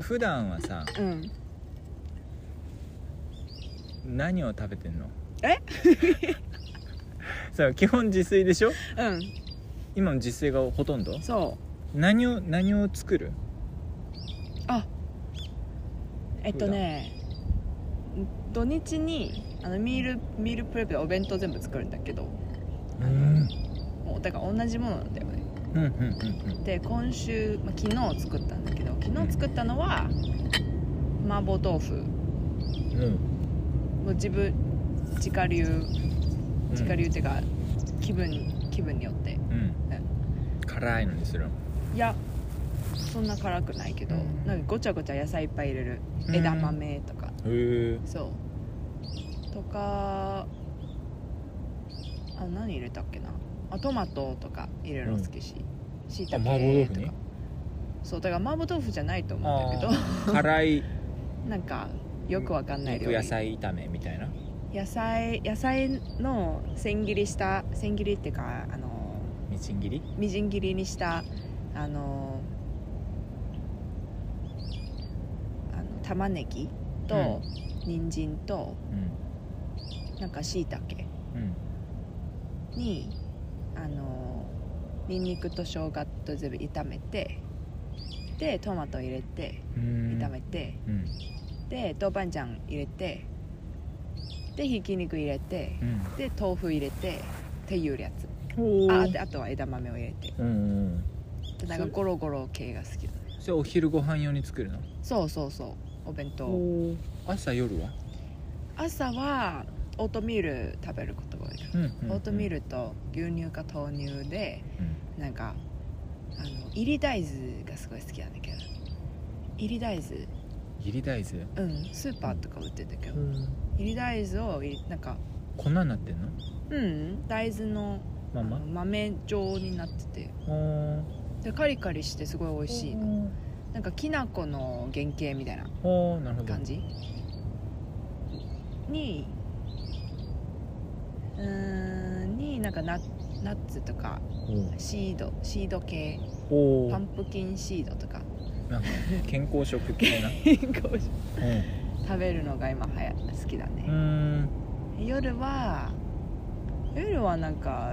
普段はさうん。何を食べてんの？え？さ基本自炊でしょ？うん。今の自炊がほとんど？そう。何を何を作る？あ。えっとね土日にあの meal meal prep でお弁当全部作るんだけど。うん。もうだから同じものなんだよねで今週、まあ、昨日作ったんだけど昨日作ったのは麻婆豆腐。うん。もう自分自家流うん。自家流っていうか、気分気分によって。うん。辛いのにするの？いやそんな辛くないけど、うん。なんかごちゃごちゃ野菜いっぱい入れる。うん。枝豆とか、そう。とかあ何入れたっけな？あトマトとか入れるの好きししいたあ麻婆豆けとか腐にそうだから麻婆豆腐じゃないと思うんだけど。辛い。なんかよくわかんない料理。肉野菜炒めみたいな。野菜野菜の千切りした千切りっていうかあのみじん切り？みじん切りにしたあのあの玉ねぎと、人参とうん。なんかしいたけうん。にあのにんにくと生姜と全部炒めてでトマト入れてうん。炒めて、うん。で豆板醤入れてでひき肉入れてうん。で豆腐入れてっていうやつ。おあであとは枝豆を入れて。うんうなんかゴロゴロ系が好きだねそれお昼ご飯用に作るの？そうそうそう。お弁当。朝夜は？朝はオートミール食べることが多いかうんうんうん。らオートミールと牛乳か豆乳でうん。なんかあの入り大豆がすごい好きなんだけど。入り大豆。入り大豆？うんスーパーとか売ってんだけど。うん。入り大豆を入れなんか粉になってんの？うん大豆のまま？あの豆状になってて。でカリカリしてすごい美味しいの。なんかきな粉の原型みたいなおーなるほど。感じ？にうーんになんかナナッツとかシードシード系。パンプキンシードとか。なんか健康食的な。食。べるのが今はや好きだうね、ん。夜は夜はなんか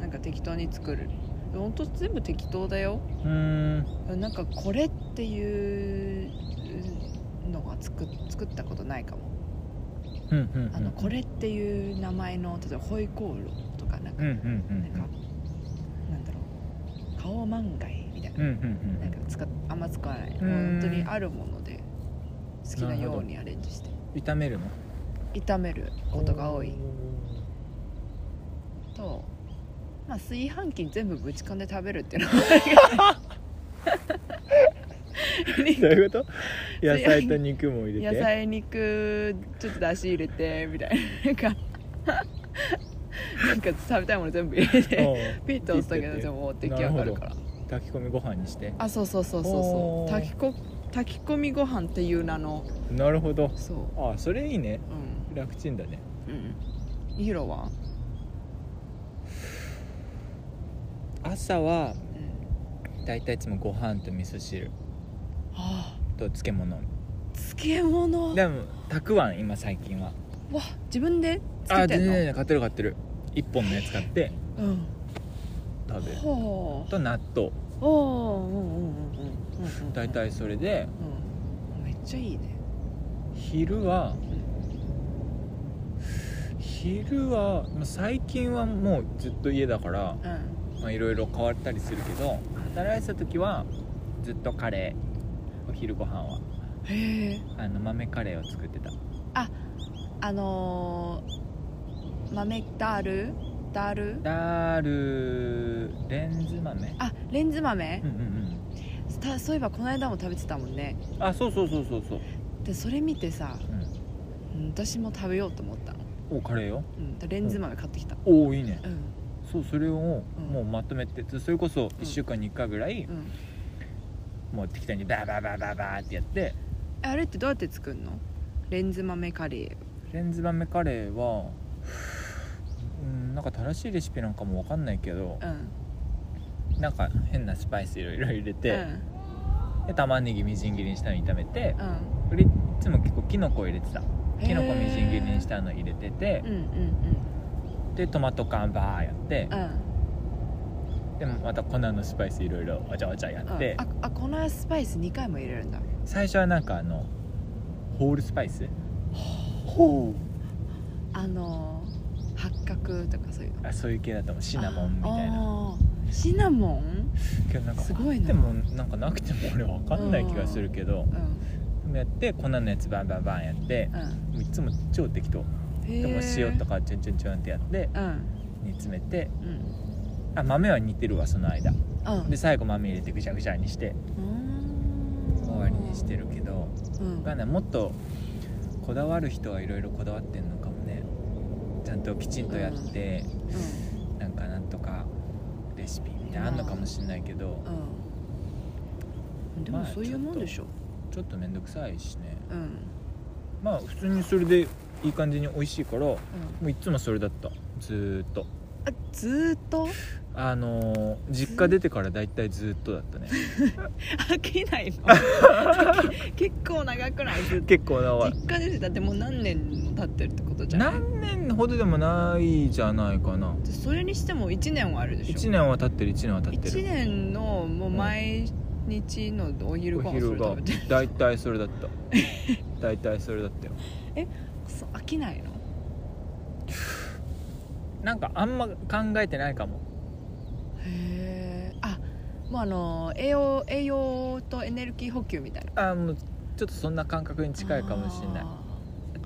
なんか適当に作る。ほんと全部適当だよ。うん。なんかこれっていうのが作作ったことないかも。うんうんうんあのこれっていう名前の例えばホイコーローとかなんか、うんうんうんなんかなんだろう顔まんがいみたいな,、なんか使っあんま使わない、本当にあるもので好きなようにアレンジして。うん炒めるの？炒めることが多い。とまあ炊飯器に全部ぶち込んで食べるっていうのはど ういうこと？野菜と肉も入れて？野菜肉ちょっとだし入れてみたいななんかなんか食べたいもの全部入れてピッと押すだけで全部もう出来上がるから。炊き込みご飯にして？あそうそうそうそうそう。炊きこ炊き込みご飯っていう名の。なるほど。そう。あそれいいね。うん。楽ちんだね。うん。ヒロは？朝はうん。だいたいいつもご飯と味噌汁。あと漬物。漬物。わでもたくあん今最近は。自分であ作ってんの？全然買ってる買ってる。一本のやつ買って。うん。食べる。と納豆。おおうんうんうんうんうん大体それで。うん。めっちゃいいね。昼は昼はまあ最近はもうずっと家だからうん。まあいろいろ変わったりするけど働いてた時はずっとカレーお昼ご飯は。へえあの豆カレーを作ってた。あのー、豆ダール？ダール？ダールレンズ豆。あレンズ豆？うん、うんうん。たそういえばこの間も食べてたもんね。あそうそうそうそうそう、でそれ見てさ、うん、うん私も食べようと思ったの、おカレーようん、でレンズ豆買ってきた。おおいいね。うん。そうそれをうん。もうまとめてそれこそ1週間に1回ぐらい、うんもう適当にバーバーバーバーバーってやって。あれってどうやって作るの？レンズ豆カレー。レンズ豆カレーはうんなんか正しいレシピなんかもわかんないけどうん。なんか変なスパイスいろいろ入れて、で玉ねぎみじん切りにしたの炒めてうん。これいつも結構きのこ入れてた。きのこみじん切りにしたの入れててうんうんでトマト缶バーやってうんうんでもまた粉のスパイスいろいろわちゃわちゃやうんってああ粉スパイス2回も入れるんだ。最初はなんかあのホールスパイス？ほう。あの八角とかそういうの。あそういう系だと思う。シナモンみたいな。あー。シナモン？けどなんかすごいな。でもなんかなくても俺わかんない気がするけどうんやって粉のやつバンバンバンやってうん。もういつも超適当。へでもー塩とかチュンチュンチュンってやってうん。煮詰めてうんあ豆は煮てるわその間。うん。で最後豆入れてぐちゃぐちゃにして終わりにしてるけどうん。わかんない。もっとこだわる人はいろいろこだわってんのかもね。ちゃんときちんとやって、なんかなんとかレシピみたいなのあんのかもしれないけど、うん。うんでもまあそういうもんでしょ。ちょっと面倒くさいしね。うん。まあ普通にそれでいい感じに美味しいからもうん。ういつもそれだった。ずーっと。あずーっと？あのー実家出てから大体ずーっとだったね。飽きないの？結構長くない？ずっと。結構な実家出てだってもう何年も経ってるってことじゃない？何年ほどでもないじゃないかな。それにしても1年はあるでしょ？1年は経ってる1年は経って1る年のもう毎日のお昼おご飯それ食べてる。大体それだった。大体それだったよ。そう飽きないの？なんかあんま考えてないかもへえあもうあの栄養栄養とエネルギー補給みたいな。あもうちょっとそんな感覚に近いかもしれない。あ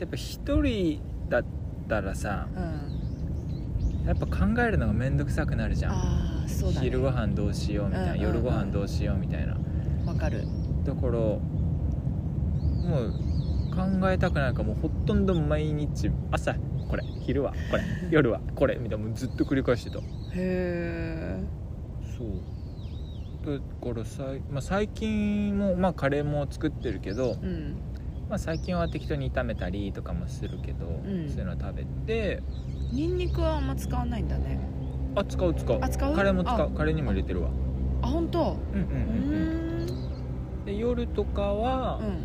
やっぱ一人だったらさーうん。やっぱ考えるのが面倒くさくなるじゃん、あーそうだね。昼ご飯どうしようみたいな、うんうんうん。夜ご飯どうしようみたいな。わかる。だからもう考えたくないからもうほとんど毎日朝これ昼はこれ夜はこれみたいなもうずっと繰り返してたへえそう。だからさい、まあ、最近も、まあ、カレーも作ってるけど、うん。まあ、最近は適当に炒めたりとかもするけど、ん。そういうの食べて。ニンニクはあんま使わないんだね。あ使う使う。あ使う？カレーも使あ。うカレーにも入れてるわ。あ本当？うんうんううん。うん。んで夜とかは、うん。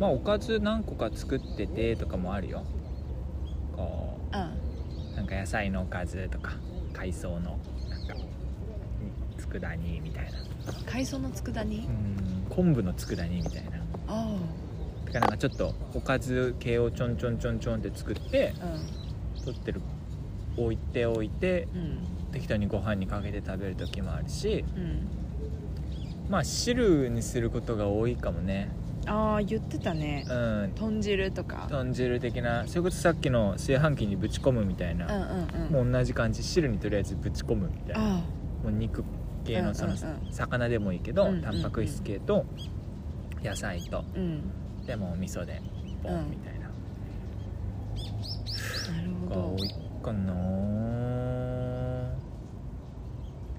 まあおかず何個か作っててとかもあるよ。か野菜のおかずとか海藻のなんか佃煮みたいな。海藻の佃煮？うん昆布の佃煮みたいな。あだからなんかちょっとおかず系をちょんちょんちょんちょんって作ってあ取ってる置いておいてうんうん。適当にご飯にかけて食べる時もあるしうん。まあ汁にすることが多いかもねああ言ってたね。うん。豚汁とか。豚汁的な。それこそさっきの炊飯器にぶち込むみたいな、うんうんうん。もう同じ感じ。汁にとりあえずぶち込むみたいな。あもう肉系のその、うんうん。うん魚でもいいけど、うんうんうん。タンパク質系と野菜と。あうん。でもお味噌でボうんンみたいな、なるがほど。多いかな。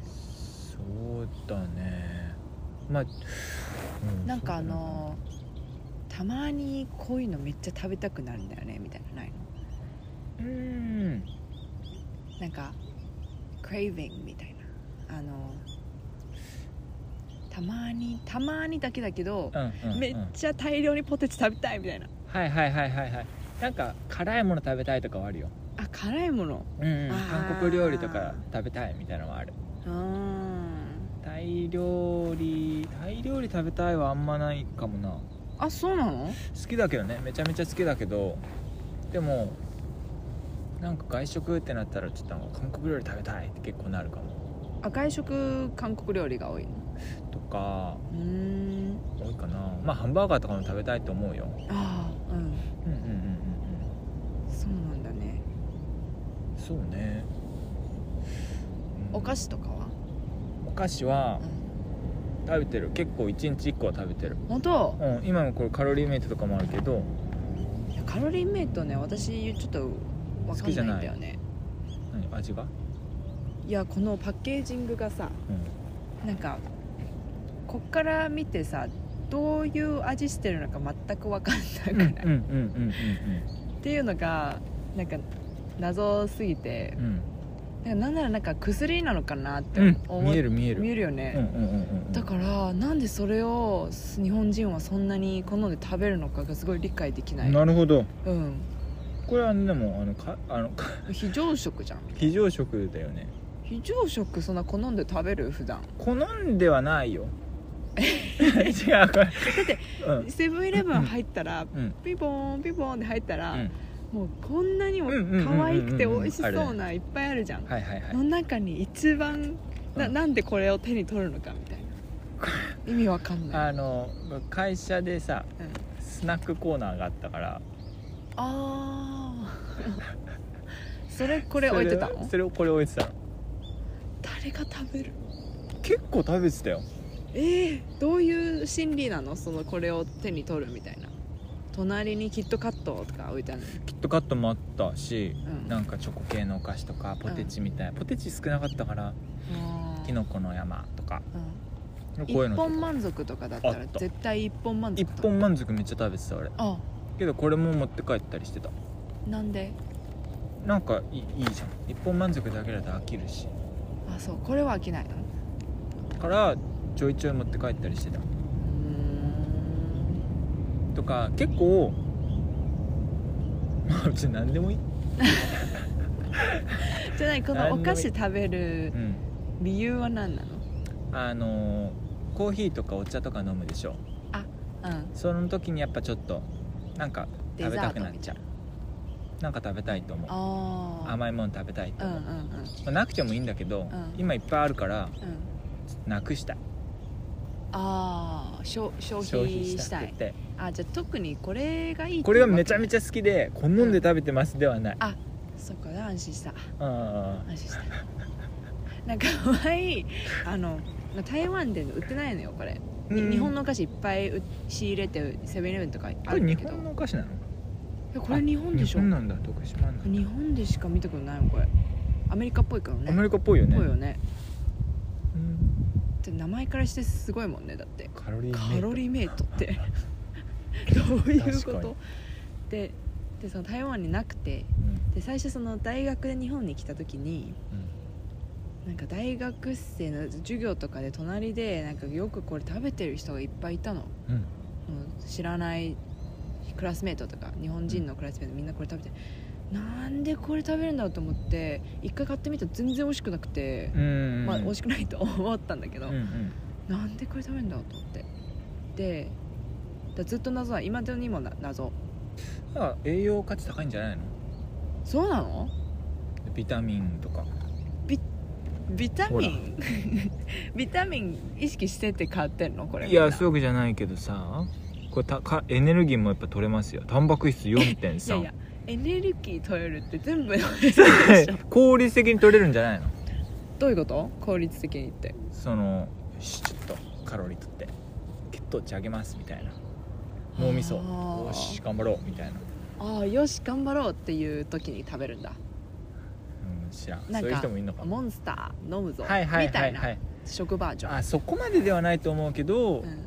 そうだね。まあ、うなんかあのたまにこういうのめっちゃ食べたくなるんだよねみたいなのないの？そううん。なんかクレイビングみたいな。あのたまにたまにだけだけどう、んうんうん。めっちゃ大量にポテチ食べたいみたいな。はいはいはいはいはい。なんか辛いもの食べたいとかはあるよ。あ辛いもの？うん、韓国料理とか食べたいみたいなのはある。あタイ料理タイ料理食べたいはあんまないかもな。ーあそうなの？好きだけどね。めちゃめちゃ好きだけどでもなんか外食ってなったらちょっと韓国料理食べたいって結構なるかも。あ外食韓国料理が多いの？とかうーん。多いかな。まあハンバーガーとかも食べたいと思うよ。ああうん。うんうんうんうん。そうなんだね。うんそうね、うん。お菓子とかは、お菓子はうん、食べてる。結構1日1個は食べてる。本当？うん今もこれカロリーメイトとかもあるけど。いやカロリーメイトね私ちょっとわかんないんだよね。何？味が？いやこのパッケージングがさうん。なんかこっから見てさどういう味してるのか全く分かんなくない、うんうんうんうんっていうのがなんか謎すぎて。うんうんなんかならなんか薬なのかなってうん。思う。見える見える。見えるよね、うんうんうんうん。だからなんでそれを日本人はそんなに好んで食べるのかがすごい理解できない。なるほど。うん。これはでもあのかあのか 非常食じゃん。非常食だよね。非常食そんな好んで食べる普段。好んではないよ。違うこれ。だってうん。セブンイレブン入ったら、うん。ピボーンピボーンで入ったら、うんもうこんなにも可愛くて美味しそうあないっぱいあるじゃん、はいはいはい。の中に一番なうん。なんでこれを手に取るのかみたいな。意味わかんない。あの会社でさうん。スナックコーナーがあったから。あー。それこれ置いてたの？それそれをこれ置いてたの。誰が食べる？結構食べてたよ。えー、どういう心理なの？そのこれを手に取るみたいな隣にキットカットとか置いてあるの？キットカットもあったし、うん。なんかチョコ系のお菓子とかポテチみたい。な、ポテチ少なかったからあー。きのこの山とか。うん。こういうのと本満足とかだったらあった。絶対一本満足一本満足めっちゃ食べてた俺。あ。けどこれも持って帰ったりしてた。なんで？なんかいいいいじゃん。一本満足だけだと飽きるし。あそう。これは飽きないの？からちょいちょい持って帰ったりしてたとか結構まあうち何でもいい。ん じゃないこのお菓子食べるうん理由は何なの？あのーコーヒーとかお茶とか飲むでしょ。うん。その時にやっぱちょっとなんか食べたくなっちゃデうな。んか食べたいと思う。ああ甘いもの食べたいと思う、うんうんうん。まあ、なくてもいいんだけど、ん。今いっぱいあるからうん。なくしたいああ消消費したい。くて。あじゃあ特にこれがいいこれがめちゃめちちゃ好きで好んで食べてますではない、ゃそっか安心した。あ安心した。なんか前あの台湾で売ってないのよこれ、ーうん。日本のお菓子いっぱいう仕入れてセブンイレブンとかこあれ日るんだけど。本のお菓子なの？いやこれ日本でしょ？日本なんだ。徳島なんだ。日本でしか見たことないのこれ。アメリカっぽいからね。アメリカっぽいよね。ぽいよね。うんで名前からしてすごいもんねだって。カロリーメイト。って。どういうこと？ででその台湾になくてうん。で最初その大学で日本に来た時にうん。なんか大学生の授業とかで隣でなんかよくこれ食べてる人がいっぱいいたの。もうん。う知らないクラスメートとか日本人のクラスメートみんなこれ食べてなんでこれ食べるんだろうと思って一回買ってみたら全然美味しくなくて、うんまあ美味しくないと 思ったんだけど、うんうん。なんでこれ食べるんだろうと思って。でだずっと謎は今でにもな謎。だから栄養価値高いんじゃないの？そうなの？ビタミンとか。ビタミン？ビタミン意識してって買ってんの？これ。いやそういうわけじゃないけどさこれたかエネルギーもやっぱ取れますよ。タンパク質いやい4.3やエネルギー取れるって全部飲めるでしょ。効率的に取れるんじゃないの？どういうこと？効率的にって。そのよしちょっとカロリー取って血糖値上げますみたいな。脳みそ。よし頑張ろうみたいな、ああよし頑張ろうっていう時に食べるんだ。うん、知らん。なんかそういう人もいるのかもモンスター飲むぞ、はいはいみたいなはい。はい食バージョン。あそこまでではないと思うけど、うん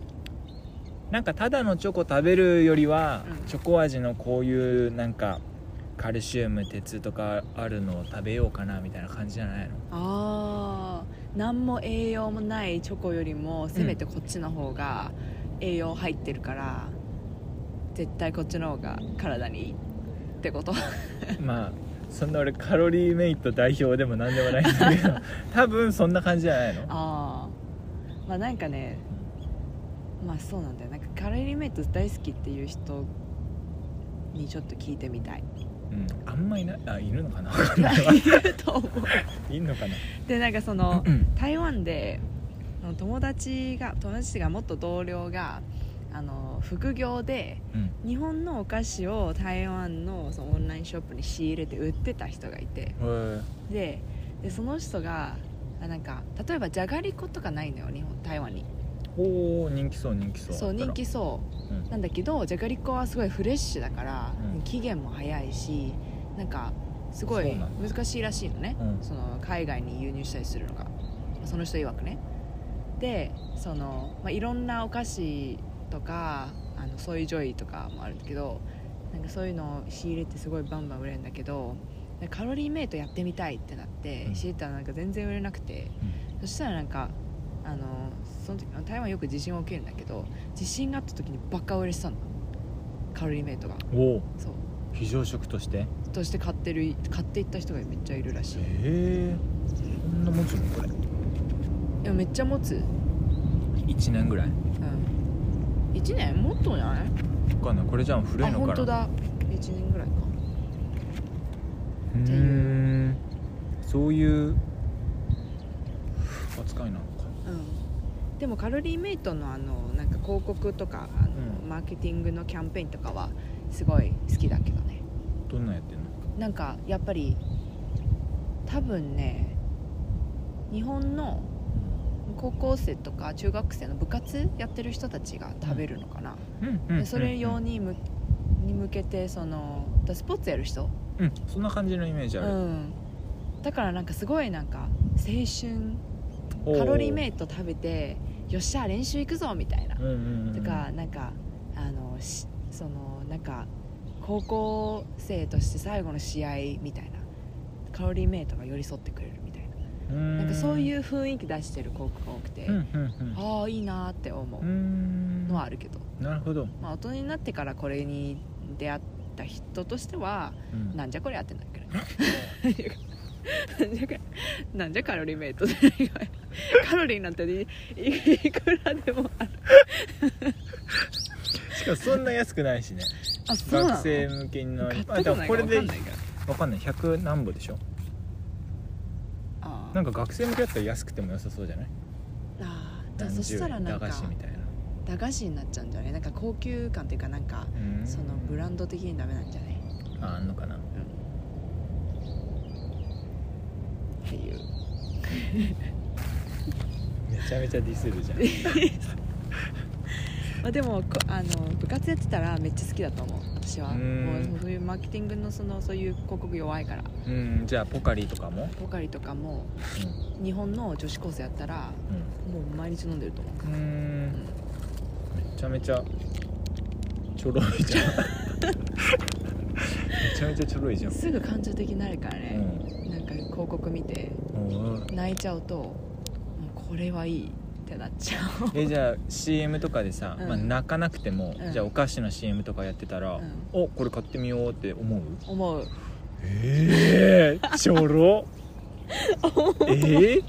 なんかただのチョコ食べるよりは、うん。チョコ味のこういうなんかカルシウム鉄とかあるのを食べようかなみたいな感じじゃないの？ああ何も栄養もないチョコよりもせめてこっちの方が栄養入ってるから、絶対こっちの方が体にいいってこと？まあそんな俺カロリーメイト代表でも何でもないんだけど 多分そんな感じじゃないの？ああまあなんかねまあそうなんだよ。なんかカロリーメイト大好きっていう人にちょっと聞いてみたい。うん。あんまいない。あいるのかな？いると思う。いんのかな？でなんかそのうん。台湾で友達が友達が元同僚があの副業でうん。日本のお菓子を台湾のそのオンラインショップに仕入れて売ってた人がいて。ででその人があなんか例えばじゃがりことかないのよ日本台湾におお人気そう人気そう。そう人気そう。うん。なんだけどじゃがりこはすごいフレッシュだから、うん。期限も早いしなんかすごい難しいらしいのね、うん。その海外に輸入したりするのが。その人曰くね。でその、まあ、いろんなお菓子とかあのソイジョイとかもあるんだけどなんかそういうのを仕入れてすごいバンバン売れるんだけどでカロリーメイトやってみたいってなってうん。知ったらなんか全然売れなくて、そしたらなんかあのその時台湾よく地震起きるんだけど地震があった時にバカ売れしたの。カロリーメイトが。おおそう。非常食として？へとして買ってる買っていった人がめっちゃいるらしい。え。そんな持つのこれ。いやめっちゃ持つ。1年ぐらい？うん。1年？もっとじゃない？分かんない。これじゃあ古いあのかな本当だ。1年ぐらいか。うーっていう。ん。そういう扱いなのか。うんでもカロリーメイトのあのなんか広告とかあの、うん。マーケティングのキャンペーンとかはすごい好きだけどね。どんなんやってんの？なんかやっぱり多分ね日本の高校生とか中学生の部活やってる人たちが食べるのかな、うん。でそれ用にむに向けてそのだスポーツやる人、うん。そんな感じのイメージある、うん、だからなんかすごいなんか青春カロリーメイト食べてよっしゃ練習行くぞみたいな。うんうんうんとかなんかあのしそのなんか高校生として最後の試合みたいな。カロリーメイトが寄り添ってくれるみたいな。ななんかそういうう雰囲気出してる広告が多くて、うんうんうん。ああいいなーって思う。のはあるけど、なるほど、まあ、大人になってからこれに出会った人としてはうん。なんじゃこりゃってなるけどね なんじゃこりゃなんじゃカロリーメイトでカロリーなんていいくらでもある。しかもそんな安くないしね。あそうなの。学生向けのあでもこれで分かんないから。わかんない。100何歩でしょ？なんか学生向けだったら安くても良さそうじゃない？あーじゃあそしたらなんか菓子みたいな。駄菓子になっちゃうんじゃない？なんか高級感っていうかなんかうん。そのブランド的にダメなんじゃない？ああんのかな？っていう。めちゃめちゃディスるじゃん。まあでもこあの部活やってたらめっちゃ好きだと思う。私は。もうそういうマーケティングのそのそういう広告弱いから。うん。じゃあポカリとかも？ポカリとかも日本の女子高生やったらうん。もう毎日飲んでると思う。うん。めちゃめちゃちょろいじゃん。めちゃめちゃちょろいじゃん。すぐ感情的になるからうね、んなん。か広告見てうん。泣いちゃうともうこれはいいってなっちゃう。えじゃあ CM とかでさ、うん。まあ、泣かなくても、うん。じゃあお菓子の CM とかやってたら、うん。おこれ買ってみようって思う？思う。え えー、ちょろええ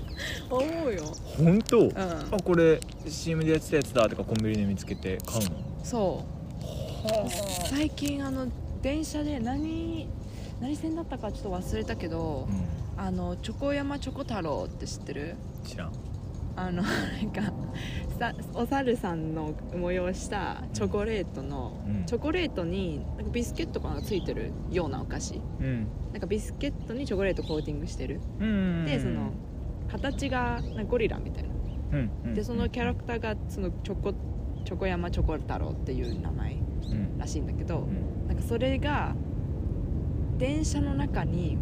思うよ。本当、うん。あこれ CM でやってたやつだとかコンビニで見つけて買うの？そう。最近あの電車で何何線だったかちょっと忘れたけど、うあのチョコ山チョコ太郎って知ってる？ん知らん。あのなんかさお猿さんの模様したチョコレートの、うん。チョコレートになんかビスケットがついてるようなお菓子。うん。なんかビスケットにチョコレートコーティングしてる。うん。でその形がなんかゴリラみたいな。うんうん。でそのキャラクターがそのチョコチョコ山チョコ太郎っていう名前うん。らしいんだけど、うん。なんかそれが電車の中に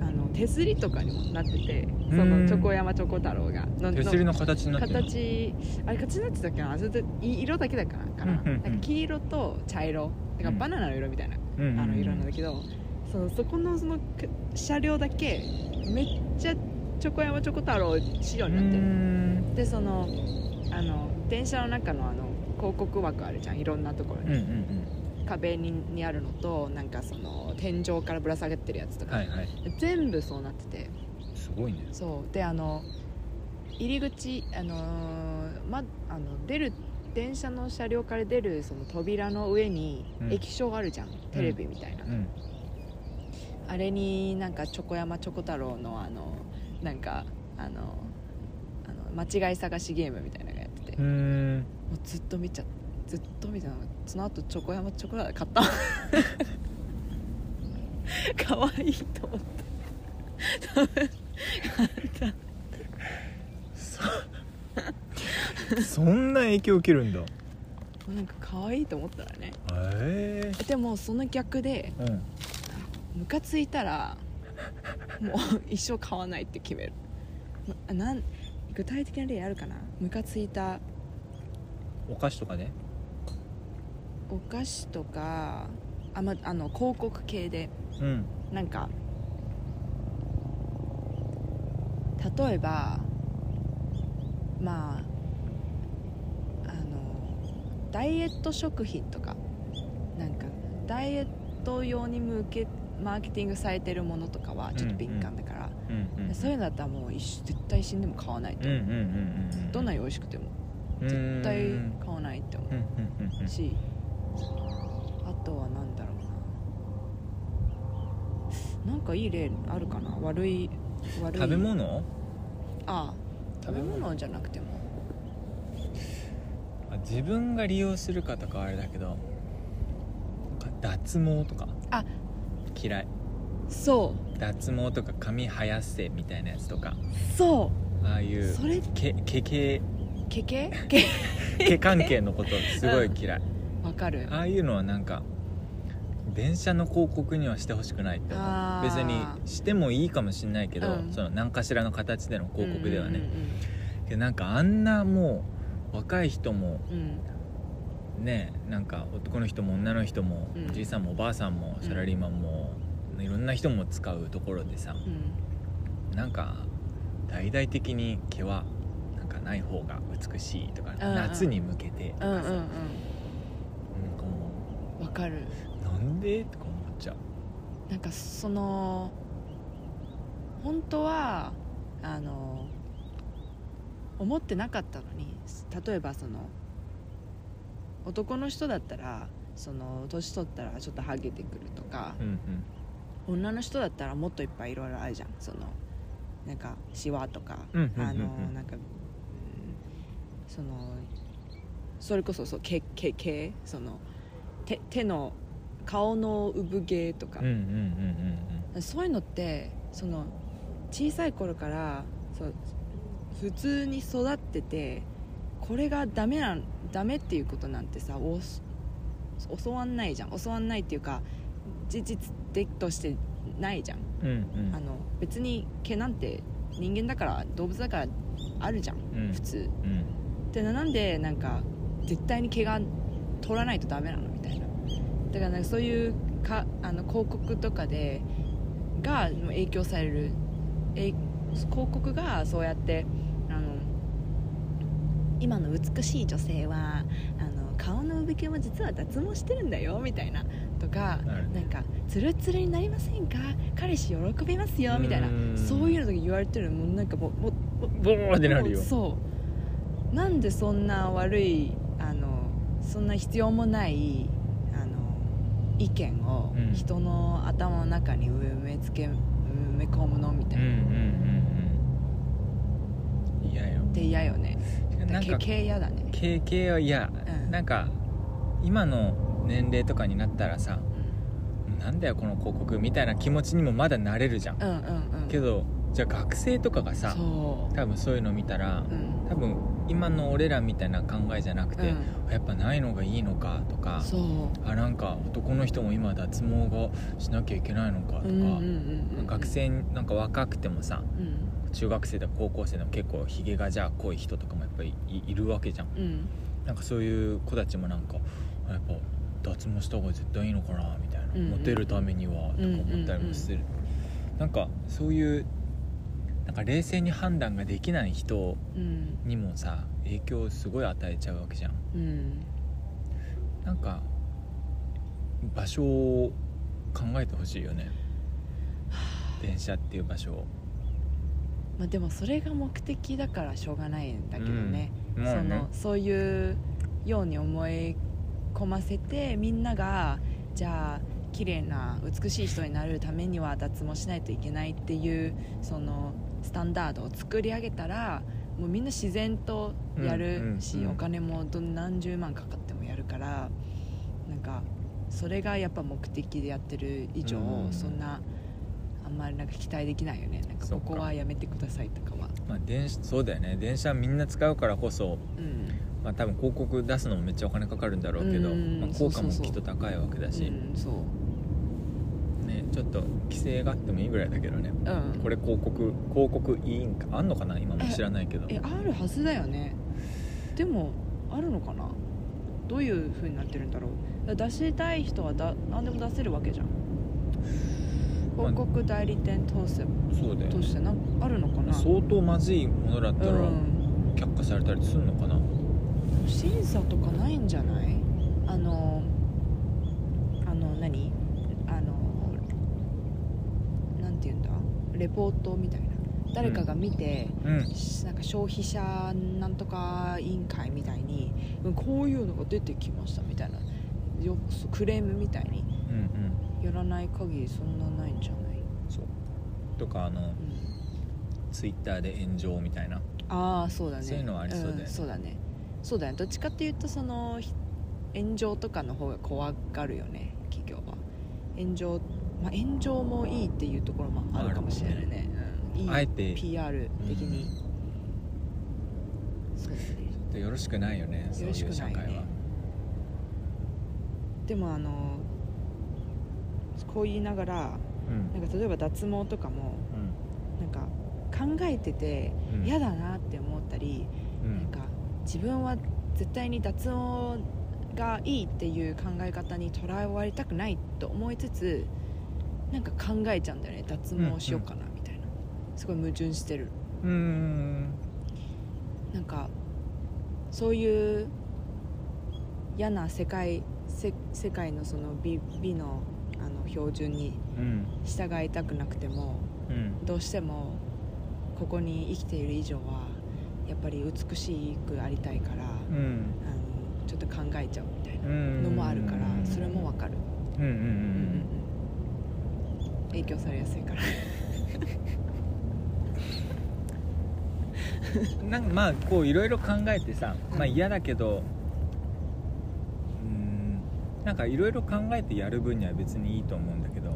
あの手すりとかにもなっててそのチョコ山チョコ太郎が。の手すりの形になってるの？形あれ形になってたっけな？それ色だけだからかな,、うんうんうん。なんか黄色と茶色。だからバナナの色みたいな、うんうんうん。あの色なんだけどそのそこのそのく車両だけめっちゃチョコ山チョコ太郎仕様になってる。うん。でそのあの電車の中のあの広告枠あるじゃん。いろんなところに、うんうん壁ににあるのとなんかその天井からぶら下げてるやつとか、うんはいはい。全部そうなってて。すごいね。そう。であの入り口あのーまあの出る電車の車両から出るその扉の上にうん。液晶あるじゃん、テレビみたいな、うん。あれになんかチョコ山チョコ太郎のあのなんかあのあの間違い探しゲームみたいなのがやってて、うもん。うずっと見ちゃずっと見てたのその後チョコ山チョコ太郎買った。可愛いと思って。そんな影響受けるんだ。へなんか可愛いと思ったらね。えでもその逆でうん。ムカついたらもう一生買わないって決める。ななん具体的な例あるかな？ムカついた。お菓子とかでお菓子とかあ、ま、あの広告系でうん。なんか例えばまああのダイエット食品とかなんかダイエット用に向けマーケティングされてるものとかはちょっと敏感だから、うんうんそういうのだったらもう絶対死んでも買わないと思う、うんうんうんうんどんなに美味しくても。絶対買わないって思うんうんうんうんうしあとは何だろうな。なんかいい例あるかな？悪い悪い。食べ物？ああ食べ物じゃなくても。あ自分が利用するかとかはあれだけど脱毛とか。あ。嫌い。そ脱毛とか髪生やせみたいなやつとか。う。そああいううそれ毛毛毛毛毛毛毛関係のことすごい嫌い、わかる。ああいうのはなんか電車の広告にはしてほしくないって思う。別にしてもいいかもしれないけど、うん。その何かしらの形での広告ではね、うんうんなんかあんなもう若い人もうん。うんねなんか男の人も女の人も、うん。おじいさんもおばあさんもサラリーマンも、いろんな人も使うところでさうん。なんか大々的に毛はなんかない方が美しいとか、夏に向けてとかさ、うんうんうんわかる。うなんでとか思っちゃう。なんかその本当はあの思ってなかったのに例えばその男の人だったらその年取ったらちょっとハゲてくるとかうん。女の人だったらもっといっぱいいろいろあるじゃん。そのなんかシワとか、うんうんうんうん。あのなんか、うんそのそれこそそう毛毛毛その手手の顔の産毛とか。うん、うんうんうんそういうのってその小さい頃からそう普通に育っててこれがダメなんダメっていうことなんてさお教わんないじゃん。教わんないっていうか事実としてないじゃん、うん。うんうん。あの別に毛なんて人間だから動物だからあるじゃん。うん。普通。うん。でなんでなんか絶対に毛が取らないとダメなのみたいな。だからなんかそういうかあの広告とかでが影響される。広告がそうやってあの今の美しい女性はあの顔の産毛も実は脱毛してるんだよみたいな。とかなんかツルツルになりませんか？彼氏喜びますよみたいな。うん。そういうのとか言われてるのもうなんかもボーってなるよ。そう。なんでそんな悪いそんな必要もないあの意見をうん。人の頭の中に埋めつけ埋め込むのみたいな、うんうんうんうん嫌よ。って嫌よね。なんか毛毛嫌だね。経験は嫌、うん。なんか今の年齢とかになったらさなんだよこの広告みたいな気持ちにもまだなれるじゃん、うんうんうん。けどじゃあ学生とかがさそ多分そういうの見たらううん。多分今の俺らみたいな考えじゃなくて、うん。やっぱないのがいいのかとかあなんか男の人も今脱毛がしなきゃいけないのかとか、うんうんうんうん学生なんか若くてもさうん。中学生とか高校生でも結構ひげがじゃあ濃い人とかもやっぱりいいるわけじゃん。うん。なんかそういう子たちもなんかあやっぱ脱毛した方が絶対いいのかなみたいな、うんうんモテるためにはとか思ったりもする、なんかそういうなんか冷静に判断ができない人うん。にもさ影響をすごい与えちゃうわけじゃん。うん。なんか場所を考えてほしいよね。電車っていう場所を。まあ、でもそれが目的だからしょうがないんだけどね,、うん。そのそういうように思い込ませてみんながじゃあ綺麗な美しい人になるためには脱毛しないといけないっていうそのスタンダードを作り上げたらもうみんな自然とやるし、お金もどん何十万かかってもやるからなんかそれがやっぱ目的でやってる以上、うん。そんなあんまりなんか期待できないよね。なんかここはやめてくださいとかは。まあ電車そうだよね。電車みんな使うからこそうん。まあ多分広告出すのもめっちゃお金かかるんだろうけど、うん。まあ、効果もきっと高いわけだし。うんそう。ね、ちょっと規制があってもいいぐらいだけどね。うん。これ広告広告いいんかあんのかな？今も知らないけど。えあるはずだよね。でもあるのかな？どういう風になってるんだろう？だ出したい人はだ何でも出せるわけじゃん。広告代理店通せそうだよね。通してなんかあるのかな？相当まずいものだったらうん。却下されたりするのかな？審査とかないんじゃない？あのあの何あのなんて言うんだレポートみたいな。誰かが見て、うん。なんか消費者なんとか委員会みたいにうんこういうのが出てきましたみたいな。よクレームみたいに。うんうん。やらない限りそんなないんじゃない、そう。とかあのうん。ツイッターで炎上みたいな。ああそうだね。そういうのはありそうだよね。んそうだね。そうだね。どっちかっていうとそのひ炎上とかの方が怖がるよね企業は。炎上まあ炎上もいいっていうところもあるかもしれないね、うん、いいあえて。PR 的に、そうだね。でよろしくないよねそういう社会は。でもあのこう言いながらうん。なんか例えば脱毛とかもなんか考えててうん。嫌だなって思ったり、うん。なんか自分は絶対に脱毛がいいっていう考え方にとらわれたくないと思いつつなんか考えちゃうんだよね。脱毛しようかなみたいな、すごい矛盾してる。うんうんなんかそういう嫌な世界せ世界のその美美のあの標準にうん従いたくなくてもうん。どうしてもここに生きている以上はやっぱり美しくありたいから、うん。あのちょっと考えちゃうみたいなうんのもあるからそれもわかる、うんうんうんうん影響されやすいから。う んなんかまあこういろいろ考えてさまあうん嫌だけどうんなんかいろいろ考えてやる分には別にいいと思うんだけど。うん。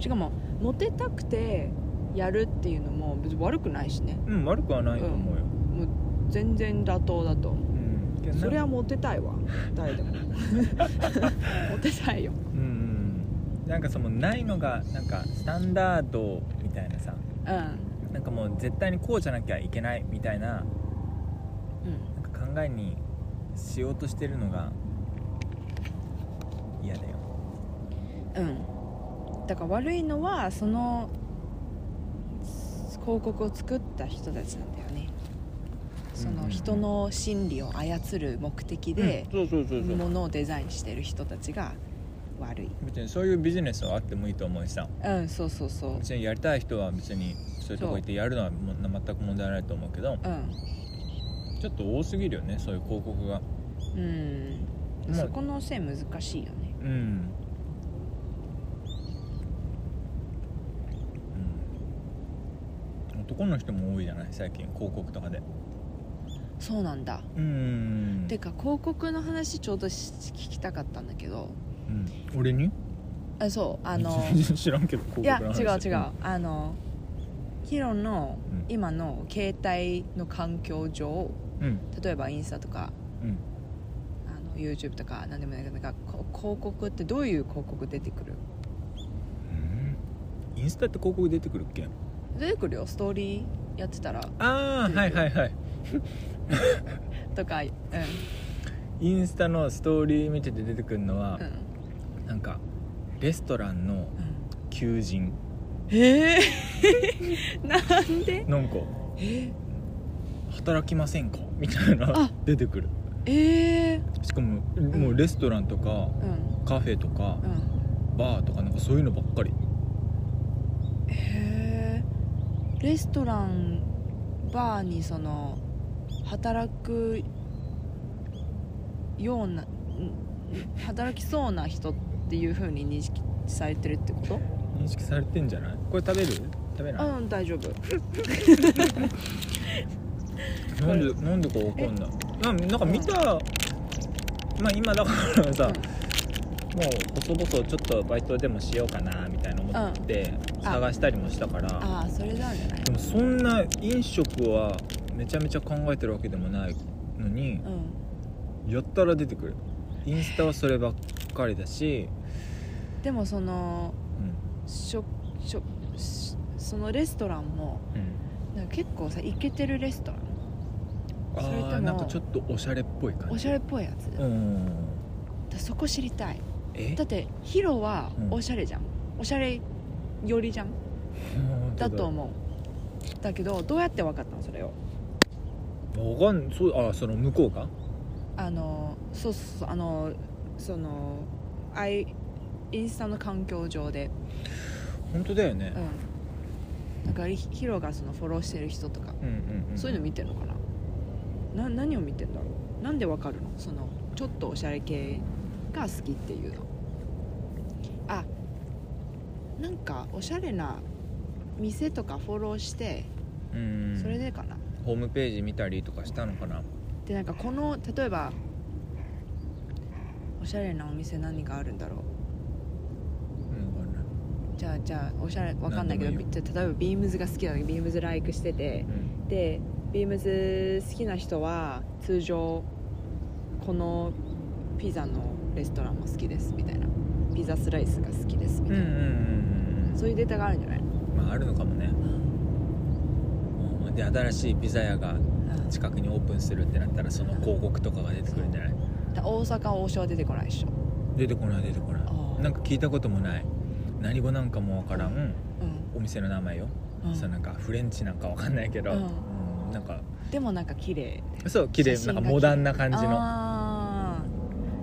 しかもモテたくてやるっていうのも別に悪くないしね。うん悪くはないと思うよ。もう全然妥当だと思う。うん。それはモテたいわ。誰でも。モテたいよ。うんうんなんかそのないのがなんかスタンダードみたいなさうん。なんかもう絶対にこうじゃなきゃいけないみたいなうん。なんか考えにしようとしてるのが嫌だよ。うん。だから悪いのはその広告を作った人たちなんだよね。その人の心理を操る目的でものをデザインしてる人たちが悪い。別にそういうビジネスはあってもいいと思うしさ。うんそうそうそう。別にやりたい人は別にそういうとこ行ってやるのは全く問題ないと思うけどうん。ちょっと多すぎるよねそういう広告が。うん。まあそこの線難しいよね。うん、うん、男の人も多いじゃない？最近広告とかで。そうなんだ。うん。てか広告の話ちょうどし聞きたかったんだけどうん、俺に？あそうあの。知らんけど広いや違う違う、あのヒロのうん。今の携帯の環境上うん。例えばインスタとかうん。あの YouTube とか何でもないけどなんかこ広告ってどういう広告出てくる？うん。インスタって広告出てくるっけ？出てくるよ。ストーリーやってたら。ああはいはいはい。とかうインスタのストーリー見てて出てくるのはん、うんなんかレストランのうん、求人えー、なんで？なんかえ働きませんか？みたいなあ。出てくる。えしかももうレストランとかー、うん。カフェとかうん。バーとかなんかそういうのばっかり。へえレストランバーにその働くようなん働きそうな人っていう風に認識されてるってこと？認識されてんじゃない？これ食べる？食べない？あうん大丈夫。なんでなんでかわかんない。ななんか見たまあ今だからさ、もう細々ちょっとバイトでもしようかなみたいな思ってあ。探したりもしたから、ああそれなんじゃない？でもそんな飲食はめちゃめちゃ考えてるわけでもないのにうん。やったら出てくる。インスタはそればっかりだし、でもそのうん。しょしょしそのレストランもうん、なんか結構さイケてるレストラン。それともなんかちょっとおしゃれっぽい感じ。おしゃれっぽいやつ、だそこ知りたい。え？だってヒロはうん。おしゃれじゃん、おしゃれよりじゃん。だと思う。だけどどうやって分かったのそれを？わかんそうあその向こうが？あのそうそうそうあのそのアイインスタの環境上で。本当だよね。うん。だからヒヒロがそのフォローしてる人とか、うんうんうん。そういうの見てんのかな？な何を見てんだろう？なんでわかるの？そのちょっとおしゃれ系が好きっていうの。あなんかおしゃれな店とかフォローしてうん。それでかな、ホームページ見たりとかしたのかな？でなんかこの例えばおしゃれなお店何があるんだろう？うんわかんない。じゃあじゃあおしゃれわかんないけどじゃあ例えばビームズが好きだけどビームズライクしててでビームズ好きな人は通常このピザのレストランも好きですみたいな。ピザスライスが好きですみたいな、うんうんうんうんそういうデータがあるんじゃない？まああるのかもね。うん。で新しいピザ屋がうん近くにオープンするってなったらその広告とかが出てくるんじゃない？だ大阪王将は出てこないでしょ、出てこない出てこない。なんか聞いたこともない。何語なんかもわからん。うん。お店の名前よ、うん。そうなんかフレンチなんかわかんないけど、うん。うんなんか。でもなんか綺麗。そう綺麗なんかモダンな感じの。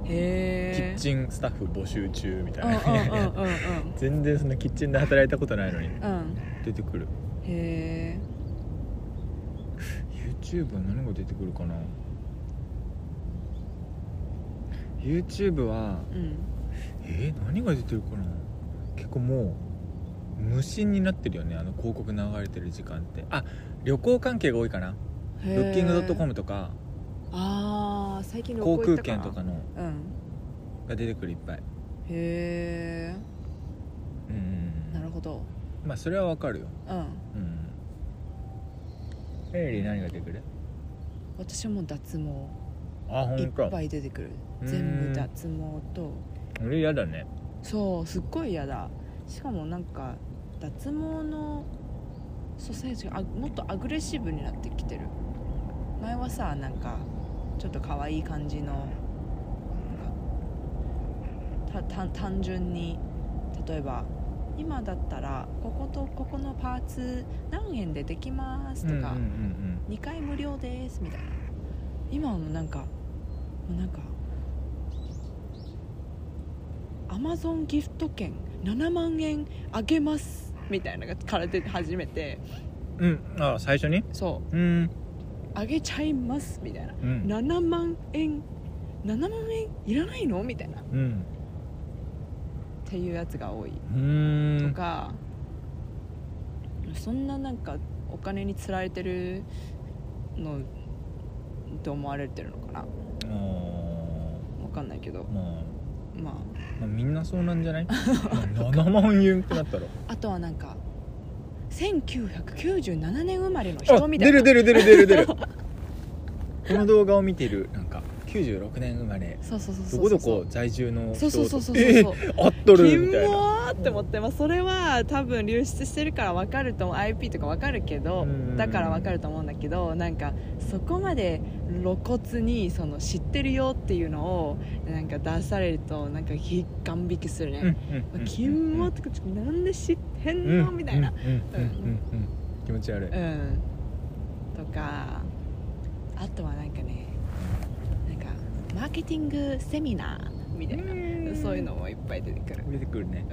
へえキッチンスタッフ募集中みたいうんな、全然そんなキッチンで働いたことないのに。うん。うん出てくる。へえ YouTube は何が出てくるかな？YouTube はうん。えー何が出てるかな？結構もう無心になってるよねあの広告流れてる時間って。あ旅行関係が多いかな？ブッキング .com とか。ああ最近旅航空券とかの。うん。が出てくるいっぱい。へえうんうんなるほど。うんまあそれはわかるよ。うん。うん。エイリー何が出てくる？私も脱毛あいっ本当ぱい出てくる。うん。全部脱毛と俺嫌だね。そうすっごい嫌だ。しかもなんか脱毛のソサイズがあもっとアグレッシブになってきてる。前はさなんかちょっと可愛い感じのなんかたた単純に例えば今だったらこことここのパーツ何円でできますとか、うんうんうん2回無料ですみたいな。今はもうなんかもうなんかアマゾンギフト券7万円あげますみたいなのがから出始めて。うん。うんあ最初に？そう。ん。うあげちゃいますみたいな。うん。7万円7万円いらないのみたいな。っうん。ていうやつが多い。うん。とか、そんななんかお金につられてるのと思われてるのかなあわかんないけど。ーまあまあ。まあ、みんなそうなんじゃない？7万円ってなったらあとはなんか1997年生まれのあ人みたいな。出る出る出る出る出る。この動画を見ているなんか96年生まれ。そうそうそうどそう。こどこ在住の人そうそうそうそうそう。えー合っとるキみたいな。って思って、まあ、それは多分流出してるから分かると思う。IP とか分かるけどうんだから分かると思うんだけどなんかそこまで露骨にその知ってるよっていうのをなんか出されるとなんかひ感引きするね、キモってなんで知ってんの、みたいな。気持ち悪い、うん。とかあとはなんかねマーケティングセミナーみたいなうん。そういうのもいっぱい出てくる。出てくるね。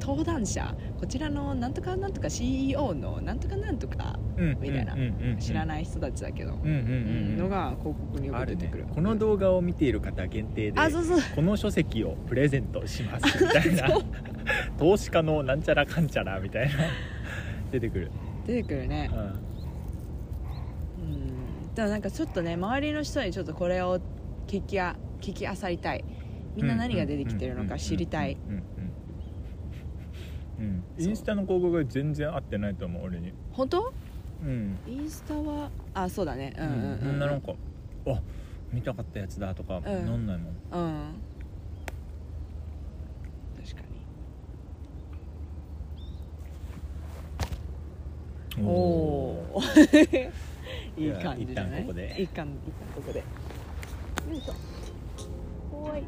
登壇者こちらのなんとかなんとか CEO のなんとかなんとかみたいな。知らいない人たちだけど、うんうんうんうん。のが広告によく出てくる。この動画を見ている方限定であそうそう。この書籍をプレゼントしますみたいな。投資家のなんちゃらかんちゃらみたいな。出てくる、出てくるね。うん。うん。だからなんかちょっとね周りの人にちょっとこれを聞きあ聞きあさりたい。みんな何が出てきてるのか知りたいうんうんインスタの広告が全然合ってないと思う俺に本当うんインスタはあそうだねうんうんうん、そんなんかあ見たかったやつだとかんなんないもんうん確かにおおいい感じじゃない一旦ここでいい感一旦ここでよいしょ。怖い。